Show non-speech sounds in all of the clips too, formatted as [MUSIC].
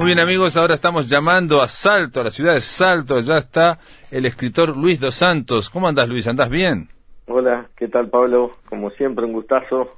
Muy bien amigos, ahora estamos llamando a Salto, a la ciudad de Salto. Ya está el escritor Luis Dos Santos. ¿Cómo andas Luis? ¿Andás bien? Hola, ¿qué tal Pablo? Como siempre, un gustazo.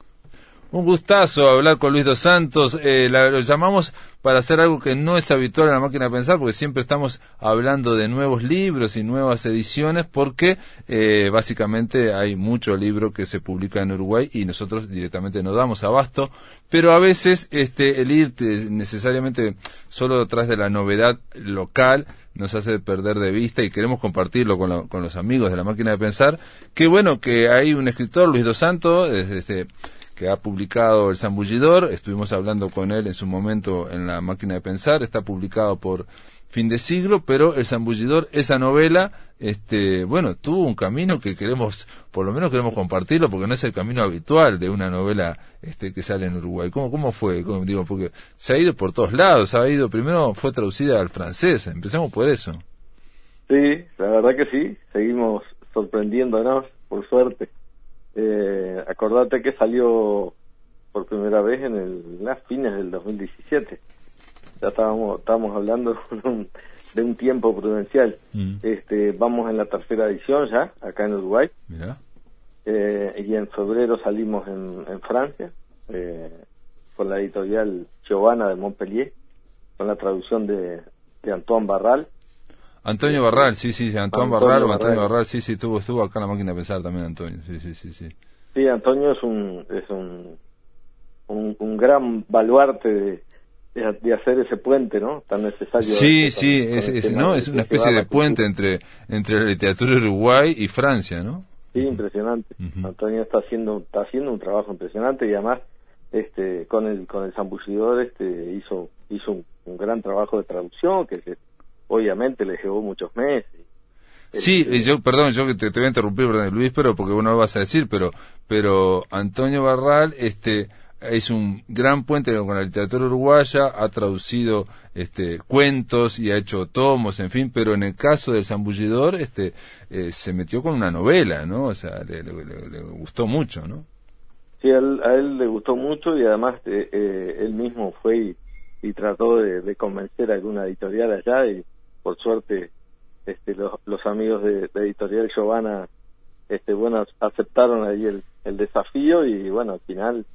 Un gustazo hablar con Luis Dos Santos. Eh, lo llamamos para hacer algo que no es habitual en la máquina de pensar, porque siempre estamos hablando de nuevos libros y nuevas ediciones, porque eh, básicamente hay mucho libro que se publica en Uruguay y nosotros directamente no damos abasto, pero a veces este, el ir necesariamente solo detrás de la novedad local nos hace perder de vista y queremos compartirlo con, con los amigos de la máquina de pensar, que bueno, que hay un escritor, Luis Dos Santos, este, que ha publicado El Zambullidor, estuvimos hablando con él en su momento en la máquina de pensar, está publicado por fin de siglo, pero El Zambullidor, esa novela, este, bueno, tuvo un camino que queremos, por lo menos queremos compartirlo, porque no es el camino habitual de una novela este, que sale en Uruguay. ¿Cómo, cómo fue? digo, porque se ha ido por todos lados, ha ido, primero fue traducida al francés, empezamos por eso. Sí, la verdad que sí, seguimos sorprendiéndonos, por suerte. Eh, acordate que salió por primera vez en el, las fines del 2017. Ya estábamos, estábamos hablando [LAUGHS] de un, tiempo prudencial. Mm. Este, vamos en la tercera edición ya, acá en Uruguay. Eh, y en febrero salimos en, en Francia, eh, con la editorial Giovanna de Montpellier, con la traducción de, de Antoine Barral. Antonio Barral, sí, sí, Antonio, Barral, Antonio Barral, sí, sí, estuvo, estuvo acá en la máquina de pensar también Antonio, sí, sí, sí, sí. Sí, Antonio es un, es un, un, gran baluarte de, de, hacer ese puente, ¿no? Tan necesario. Sí, sí, es, ¿no? es una especie de puente entre, entre la literatura Uruguay y Francia, ¿no? Sí, impresionante. Antonio está haciendo, está haciendo un trabajo impresionante y además, este, con el, con el zambullidor, este, hizo, hizo un, un gran trabajo de traducción que se obviamente le llevó muchos meses. Sí, y yo, perdón, yo te, te voy a interrumpir, Luis, pero porque uno lo vas a decir, pero, pero Antonio Barral, este, es un gran puente con la literatura uruguaya, ha traducido este, cuentos y ha hecho tomos, en fin, pero en el caso del zambullidor, este, eh, se metió con una novela, ¿no? O sea, le, gustó mucho, ¿no? Sí, a él, le gustó mucho y además eh, eh, él mismo fue y, trató de, convencer a alguna editorial allá y por suerte este, los, amigos de, editorial Giovanna este, bueno, aceptaron ahí el, el desafío y bueno, al final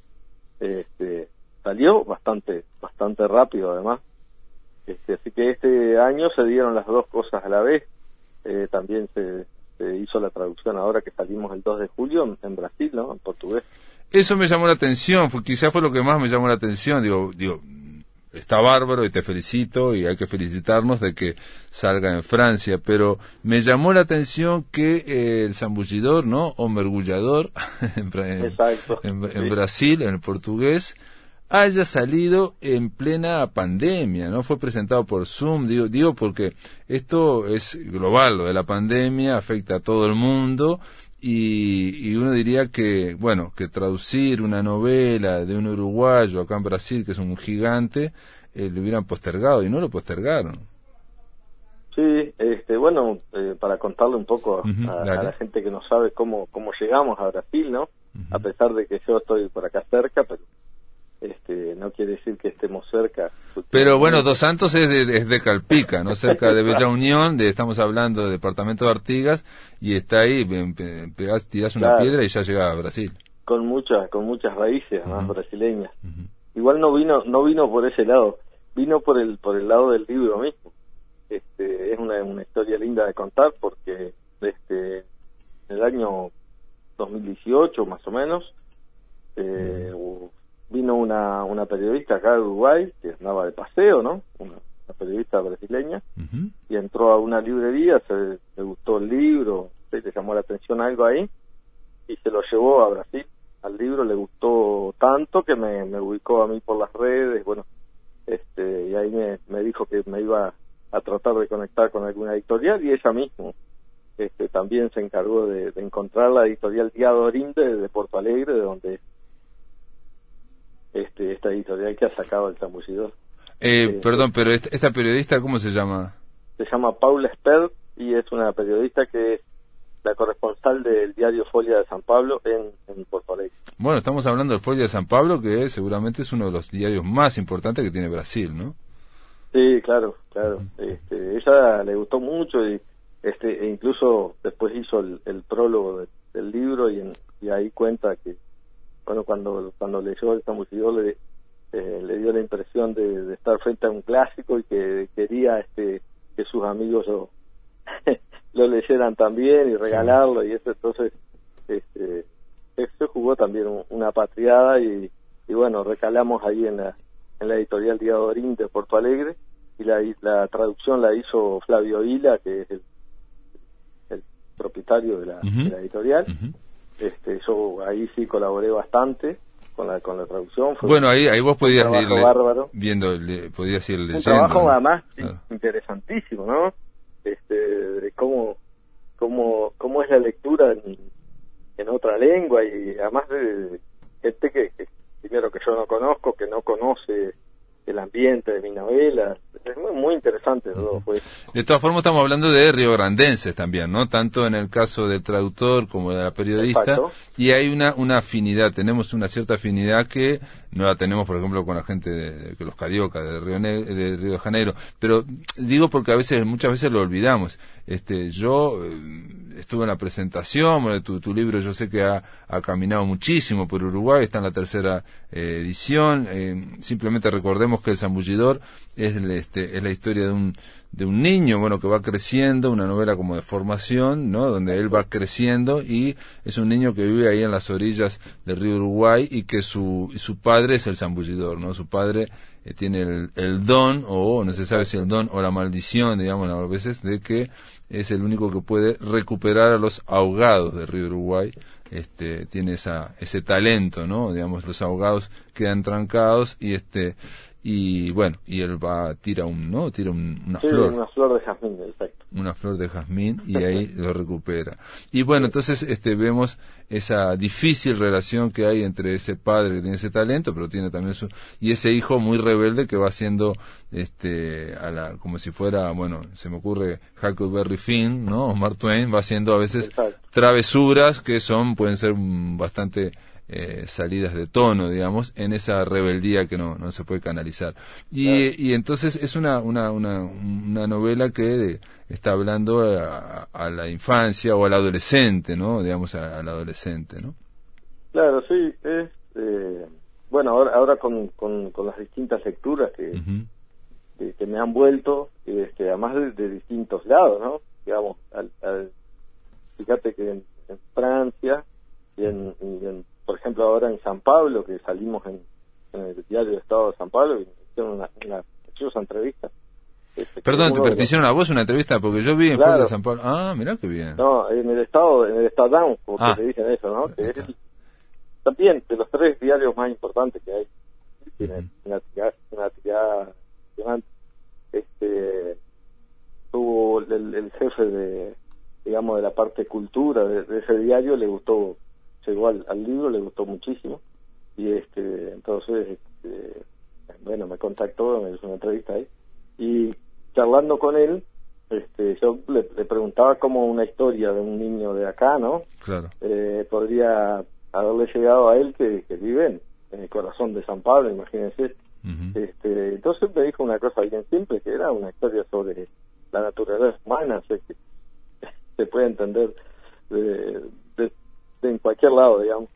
este, salió bastante, bastante rápido además. Este, así que este año se dieron las dos cosas a la vez. Eh, también se, hizo la traducción ahora que salimos el 2 de julio en, Brasil, ¿no? En portugués. Eso me llamó la atención, fue, quizás fue lo que más me llamó la atención. Digo, digo, está bárbaro y te felicito y hay que felicitarnos de que salga en Francia, pero me llamó la atención que eh, el zambullidor, ¿no? O mergullador [LAUGHS] en, en, Brasil, en el portugués, haya salido en plena pandemia, ¿no? Fue presentado por Zoom, digo, digo porque esto es global, lo de la pandemia afecta a todo el mundo y, y, uno diría que, bueno, que traducir una novela de un uruguayo acá en Brasil, que es un gigante, eh, lo hubieran postergado y no lo postergaron. Sí, este, bueno, eh, para contarle un poco a, la gente que no sabe cómo, cómo llegamos a Brasil, ¿no? A pesar de que yo estoy por acá cerca, pero este, no quiere decir que estemos cerca. Pero bueno, Dos Santos es de, de Calpica, no [LAUGHS] cerca de Bella Unión, de, estamos hablando del departamento de Artigas, y está ahí, pegas, tirás una piedra y ya llega a Brasil. Con muchas, con muchas raíces más brasileñas. Igual no vino, no vino por ese lado, vino por el, por el lado del libro mismo. Este, es una, una historia linda de contar porque este, en el año 2018 más o menos, una, una periodista acá de Uruguay que andaba de paseo, ¿no? Una, periodista brasileña y entró a una librería, se le gustó el libro, se le llamó la atención algo ahí y se lo llevó a Brasil. Al libro le gustó tanto que me, me ubicó a mí por las redes, bueno, este y ahí me, me dijo que me iba a tratar de conectar con alguna editorial y ella mismo este, también se encargó de, encontrar la editorial Diadorinde de Porto Alegre, de donde este, esta editorial que ha sacado el zambullidor. Eh, eh, perdón, pero esta, periodista, ¿cómo se llama? Se llama Paula Spert y es una periodista que es la corresponsal del diario Folia de San Pablo en, en Porto Alegre. Bueno, estamos hablando del Folia de San Pablo, que seguramente es uno de los diarios más importantes que tiene Brasil, ¿no? Sí, claro, claro. Este, ella le gustó mucho y este e incluso después hizo el, prólogo del libro y, y ahí cuenta que bueno cuando cuando leyó el Zambullido le eh, le dio la impresión de, estar frente a un clásico y que quería este que sus amigos lo, [LAUGHS] lo leyeran también y regalarlo y eso. Entonces este se jugó también una patriada y, y bueno recalamos ahí en la en la editorial Diadorín de Porto Alegre y la, la traducción la hizo Flavio Vila que es el, el propietario de la, editorial este yo ahí sí colaboré bastante con la, con la traducción. bueno, ahí, ahí vos podías ir viendo, podías ir leyendo. Un trabajo además interesantísimo, ¿no? Este, de cómo, cómo, cómo es la lectura en, en otra lengua y además de gente que, que, primero que yo no conozco, que no conoce el ambiente de mi novela. Es muy, interesante todo. Pues. De todas formas, estamos hablando de riograndenses también, ¿no? Tanto en el caso del traductor como de la periodista. Y hay una, una afinidad, tenemos una cierta afinidad que no la tenemos, por ejemplo, con la gente de, los cariocas de Río, de Río de Janeiro. Pero digo porque a veces, muchas veces lo olvidamos. Este, yo eh, estuve en la presentación, bueno, tu, tu libro yo sé que ha, caminado muchísimo por Uruguay, está en la tercera eh, edición. Eh, simplemente recordemos que El Zambullidor es, este, es la historia de un, de un niño, bueno, que va creciendo, una novela como de formación, ¿no? Donde él va creciendo y es un niño que vive ahí en las orillas del río Uruguay y que su, su padre es el zambullidor, ¿no? Su padre eh, tiene el, el, don, o no se sabe si el don o la maldición, digamos, a veces, de que es el único que puede recuperar a los ahogados del río Uruguay. Este, tiene esa, ese talento, ¿no? Digamos, los ahogados quedan trancados y este, y bueno, y él va, tira un, ¿no? Tira una flor. una flor de jazmín, exacto. Una flor de jazmín y ahí lo recupera. Y bueno, entonces este vemos esa difícil relación que hay entre ese padre que tiene ese talento, pero tiene también su y ese hijo muy rebelde que va haciendo este a la como si fuera, bueno, se me ocurre Huckleberry Finn, ¿no? O Mark Twain va haciendo a veces travesuras que son pueden ser bastante eh, salidas de tono, digamos, en esa rebeldía que no, no se puede canalizar. Y, y entonces es una, una, una, una novela que está hablando a, la infancia o al adolescente, ¿no? Digamos, al adolescente, ¿no? Claro, sí, es, eh, bueno, ahora, ahora con, con, las distintas lecturas que, que, me han vuelto, este, además de, distintos lados, ¿no? Digamos, al, fíjate que en, Francia y en, y en por ejemplo, ahora en San Pablo, que salimos en, el diario de Estado de San Pablo, y hicieron una, una entrevista. Este, Perdón, te, hicieron a vos una entrevista porque yo vi en claro. de San Pablo. Ah, mirá qué bien. No, en el Estado, en el Estado como ah. te dicen eso, ¿no? Que es también de los tres diarios más importantes que hay. Tiene una actividad, una actividad Este, tuvo el, el, jefe de, digamos, de la parte cultura de ese diario, le gustó llegó al, libro, le gustó muchísimo y este entonces este, bueno me contactó, me hizo una entrevista ahí y charlando con él este yo le, preguntaba como una historia de un niño de acá, ¿no? Claro. Eh, podría haberle llegado a él que, vive en, el corazón de San Pablo, imagínense. este, entonces me dijo una cosa bien simple, que era una historia sobre la naturaleza humana, sé que [LAUGHS] se puede entender de, en cualquier lado, digamos.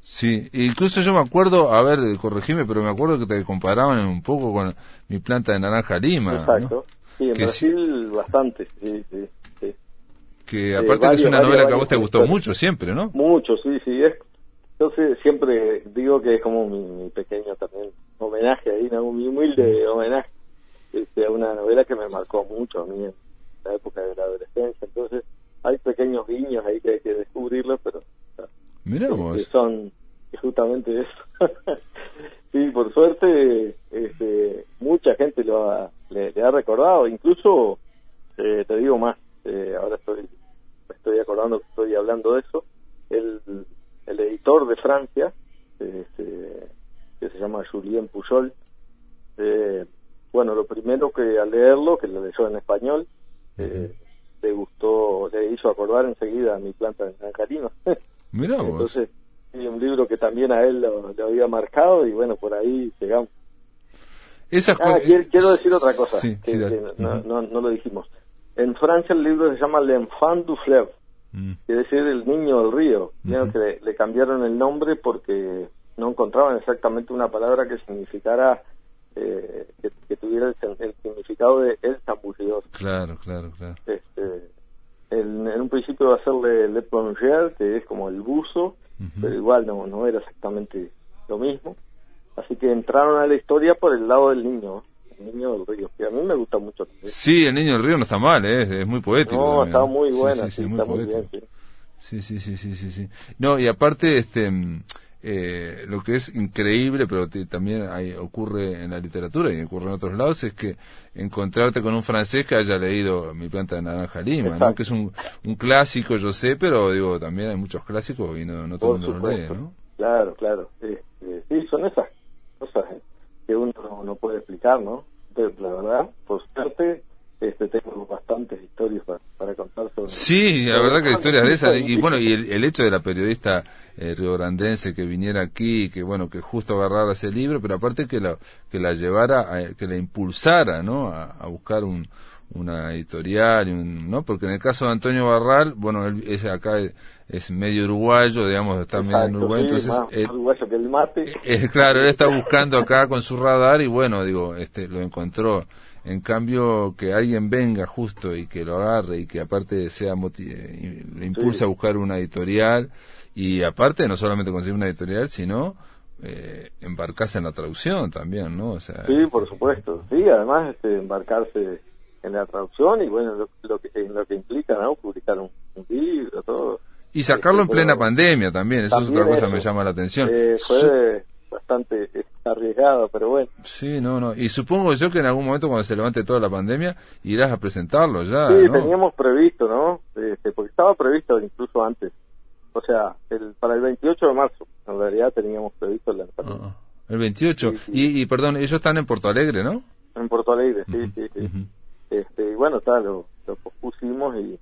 Sí, incluso yo me acuerdo, a ver, corregime, pero me acuerdo que te comparaban un poco con mi planta de naranja lima. Exacto. Sí, en Brasil bastante, sí, sí, Que aparte es una novela que a vos te gustó mucho siempre, ¿no? Mucho, sí, sí. Es, yo siempre digo que es como mi, pequeño también homenaje ahí, ¿no? mi humilde homenaje este, a una novela que me marcó mucho a mí en la época de la adolescencia. Entonces, hay pequeños guiños ahí que hay que descubrirlos, pero Miramos. Que son justamente eso. [LAUGHS] sí, por suerte, este, mucha gente lo ha, le, ha recordado, incluso eh, te digo más, eh, ahora estoy me estoy acordando que estoy hablando de eso, el, el editor de Francia, este, que se llama Julien Pujol, eh, bueno, lo primero que al leerlo, que lo leyó en español, eh, le gustó, le hizo acordar enseguida a mi planta de Nancarino. [LAUGHS] Mira vos. Entonces, sí, un libro que también a él lo, había marcado y bueno, por ahí llegamos. ah, quiero, decir otra cosa, que, no, no, lo dijimos. En Francia el libro se llama L'Enfant du Fleuve, quiere decir el niño del río. que le, cambiaron el nombre porque no encontraban exactamente una palabra que significara, eh, que, tuviera el, significado de el zambullidor. Claro, claro, claro. Este, en, un principio va a ser Le Plongeur, que es como el buzo, pero igual no, no era exactamente lo mismo. Así que entraron a la historia por el lado del niño, el niño del río, que a mí me gusta mucho. Sí, el niño del río no está mal, ¿eh? es muy poético. No, está muy buena, sí, está muy bien. Sí. sí, sí, sí, sí, sí. No, y aparte, este... Eh, lo que es increíble, pero también hay, ocurre en la literatura y ocurre en otros lados, es que encontrarte con un francés que haya leído Mi planta de naranja lima, ¿no? que es un, un, clásico, yo sé, pero digo, también hay muchos clásicos y no, no todo el mundo lo lee, ¿no? Claro, claro. Este, sí, son esas cosas que uno no, puede explicar, ¿no? la verdad, por suerte, este, tengo bastantes historias para, contar sobre... Sí, la verdad que historias de esas, y bueno, y el, hecho de la periodista eh, riograndense que viniera aquí, que bueno, que justo agarrara ese libro, pero aparte que la, que la llevara, que la impulsara, ¿no? A, buscar un, una editorial, un, ¿no? Porque en el caso de Antonio Barral, bueno, él es acá es medio uruguayo, digamos, está medio en Uruguay, entonces... uruguayo que el mate. Eh, claro, él está [LAUGHS] buscando acá con su radar y bueno, digo, este lo encontró. En cambio, que alguien venga justo y que lo agarre y que aparte sea eh, le impulse a buscar una editorial y aparte no solamente conseguir una editorial, sino eh, embarcarse en la traducción también, ¿no? O sea, sí, por supuesto. Sí, además este, embarcarse en la traducción y bueno, lo, que, lo que implica, ¿no? Publicar un libro, todo y sacarlo en plena pandemia también, eso es otra cosa que me llama la atención. Eh, fue bastante arriesgado, pero bueno. Sí, no, no. Y supongo yo que en algún momento cuando se levante toda la pandemia irás a presentarlo ya. Sí, teníamos previsto, ¿no? Este, porque estaba previsto incluso antes. O sea, el, para el 28 de marzo, en realidad teníamos previsto el lanzamiento. Ah, el 28. Y, y, perdón, ellos están en Porto Alegre, ¿no? En Porto Alegre, sí, sí, sí. este, y bueno, tal, lo, lo pospusimos y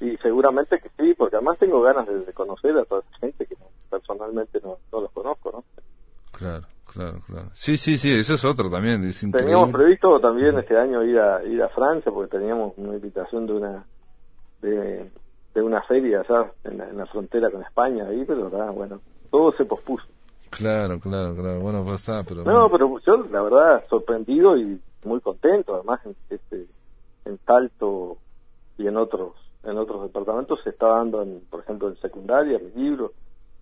y seguramente que sí, porque además tengo ganas de, conocer a toda esa gente que personalmente no, no los conozco, ¿no? Claro, claro, claro. Sí, sí, sí, eso es otro también. teníamos previsto también este año ir a ir a Francia porque teníamos una invitación de una de, de una feria, ¿sabes? En la, frontera con España ahí, pero bueno, todo se pospuso. Claro, claro, claro. Bueno, pues está, pero... No, pero yo la verdad sorprendido y muy contento, además en, este, en Talto y en otros en otros departamentos se está dando, en, por ejemplo, en secundaria, mis libros,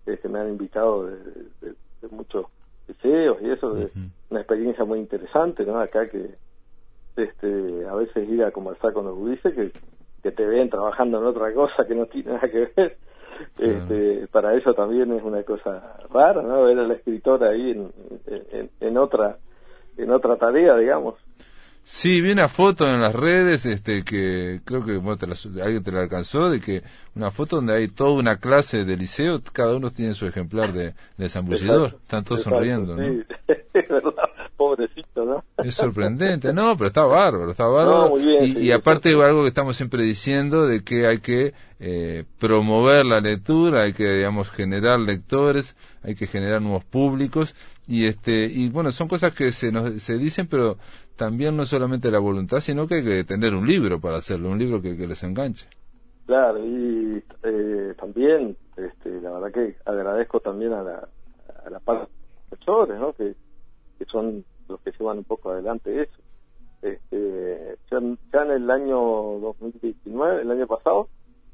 que este, me han invitado de, muchos liceos y eso, de una experiencia muy interesante, ¿no? Acá que este a veces ir a conversar con los budistas que, que te ven trabajando en otra cosa que no tiene nada que ver. Este, para eso también es una cosa rara, ¿no? Ver a la escritora ahí en, en, en otra en otra tarea, digamos. Sí, vi una foto en las redes, este, que creo que alguien te la alcanzó, de que una foto donde hay toda una clase de liceo, cada uno tiene su ejemplar de, de zambullidor, están todos sonriendo, ¿no? Sí, [LAUGHS] pobrecito, ¿no? Es sorprendente, no, pero está bárbaro, está bárbaro. y, aparte algo que estamos siempre diciendo, de que hay que eh, promover la lectura, hay que, digamos, generar lectores, hay que generar nuevos públicos, y este, y bueno, son cosas que se nos se dicen, pero también no solamente la voluntad, sino que hay que tener un libro para hacerlo, un libro que, les enganche. Claro, y eh, también, este, la verdad que agradezco también a la, a la parte de los profesores, ¿no? Que, que son los que llevan un poco adelante eso. Este, ya, en el año 2019, el año pasado,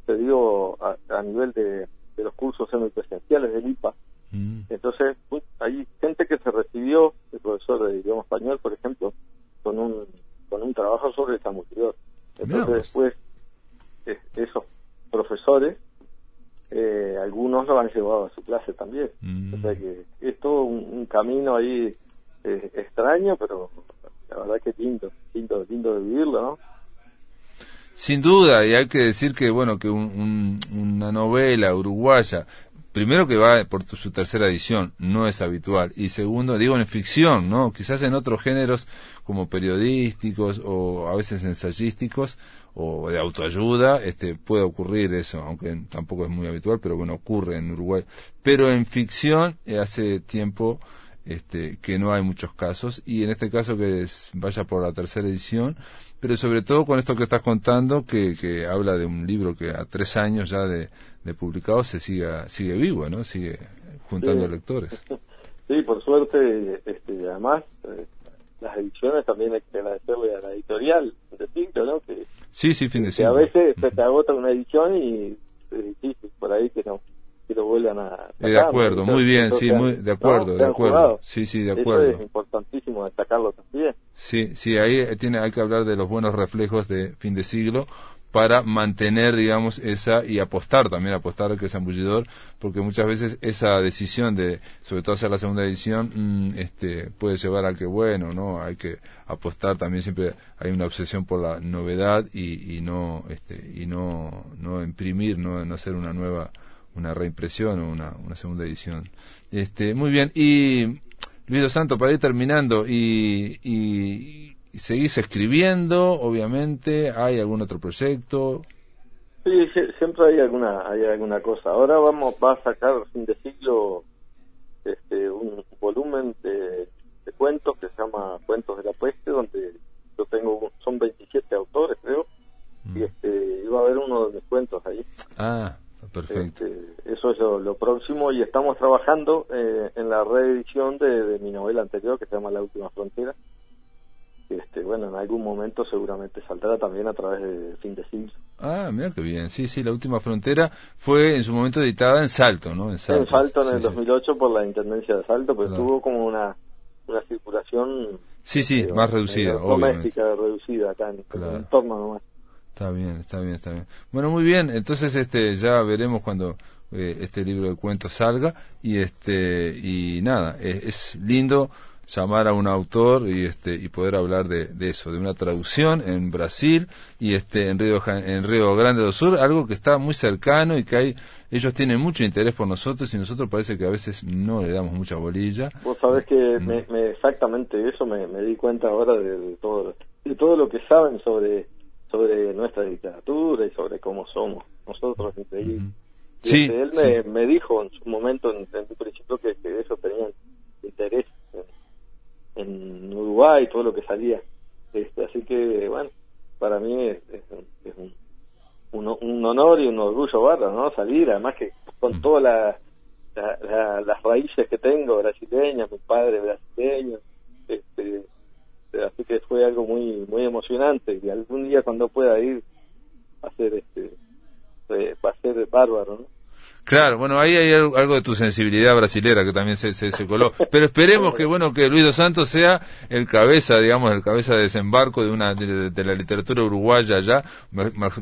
se dio a, nivel de, de, los cursos semipresenciales del IPA. Mm. Entonces, hay gente que se recibió, el profesor de idioma español, por ejemplo, con un, con un trabajo sobre el multidor. Entonces después esos profesores, eh, algunos lo han llevado a su clase también. Mm. O sea que es todo un, camino ahí eh, extraño, pero la verdad que lindo, lindo, lindo de vivirlo, ¿no? Sin duda, y hay que decir que, bueno, que una novela uruguaya primero que va por su tercera edición, no es habitual. Y segundo, digo en ficción, ¿no? Quizás en otros géneros como periodísticos o a veces ensayísticos o de autoayuda, este, puede ocurrir eso, aunque tampoco es muy habitual, pero bueno, ocurre en Uruguay. Pero en ficción, eh, hace tiempo, este, que no hay muchos casos y en este caso que vaya por la tercera edición, pero sobre todo con esto que estás contando que, que habla de un libro que a tres años ya de, de publicado se siga, sigue vivo, ¿no? Sigue juntando lectores. [LAUGHS] Sí, por suerte, este, además, eh, las ediciones también hay que agradecerle a la editorial de ciclo, ¿no? Que, sí, sí, fin de que a veces se te agota una edición y sí, por ahí que no que lo vuelvan a eh, de acuerdo muy bien sí muy de acuerdo de acuerdo. sí sí de acuerdo Eso es importantísimo destacarlo también. Sí sí ahí tiene hay que hablar de los buenos reflejos de fin de siglo para mantener, digamos, esa y apostar también, apostar al que es zambullidor, porque muchas veces esa decisión de, sobre todo hacer la segunda edición, mm, este, puede llevar a que, bueno, no, hay que apostar también siempre hay una obsesión por la novedad y, y no, este, y no, no imprimir, no, no hacer una nueva, una reimpresión o una, una segunda edición. Este, muy bien, y Luis Dos Santos, para ir terminando, y, y seguís escribiendo, obviamente, ¿hay algún otro proyecto? Sí, siempre hay alguna hay alguna cosa. Ahora vamos va a sacar fin de siglo este un volumen de, cuentos que se llama Cuentos de la Peste, donde yo tengo son 27 autores, creo, y mm. este iba a haber uno de mis cuentos ahí. Ah, perfecto. Este, eso es lo, próximo y estamos trabajando eh, en la reedición de, de mi novela anterior que se llama La Última Frontera este, bueno, en algún momento seguramente saldrá también a través de Fin de Siglo. Ah, mira qué bien. Sí, sí, La Última Frontera fue en su momento editada en Salto, ¿no? En Salto, en, el 2008 por la Intendencia de Salto, pero tuvo como una, una circulación... Sí, sí, más reducida, Doméstica, reducida acá en, el entorno nomás. Está bien, está bien, está bien. Bueno, muy bien. Entonces, este, ya veremos cuando eh, este libro de cuentos salga y este y nada, es lindo llamar a un autor y este y poder hablar de, eso de una traducción en Brasil y este en Río en Río Grande do Sur algo que está muy cercano y que hay ellos tienen mucho interés por nosotros y nosotros parece que a veces no le damos mucha bolilla vos sabés que mm. me, exactamente eso me, di cuenta ahora de, todo de todo lo que saben sobre sobre nuestra literatura y sobre cómo somos nosotros increíble sí, este, él Me, me, dijo en su momento en, en principio que, que eso tenían interés en Uruguay, todo lo que salía. Este, así que, bueno, para mí es, un, un, honor y un orgullo barro, ¿no? Salir, además que con todas la, las raíces que tengo, brasileñas, mi padre brasileño, este, así que fue algo muy muy emocionante y algún día cuando pueda ir a hacer este eh, va a ser bárbaro, ¿no? Claro, bueno, ahí hay algo de tu sensibilidad brasilera que también se, se, coló. Pero esperemos que, bueno, que Luis dos Santos sea el cabeza, digamos, el cabeza de desembarco de una de, la literatura uruguaya allá,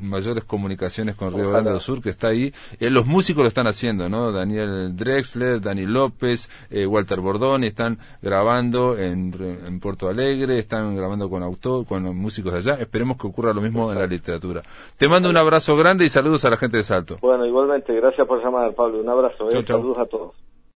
mayores comunicaciones con Río Grande do Sur, que está ahí. Eh, los músicos lo están haciendo, ¿no? Daniel Drexler, Dani López, eh, Walter Bordoni, están grabando en, en Puerto Alegre, están grabando con autor, con músicos de allá. Esperemos que ocurra lo mismo en la literatura. Te mando un abrazo grande y saludos a la gente de Salto. Bueno, igualmente, gracias por llamar Pablo. Un abrazo, eh. saludos a todos.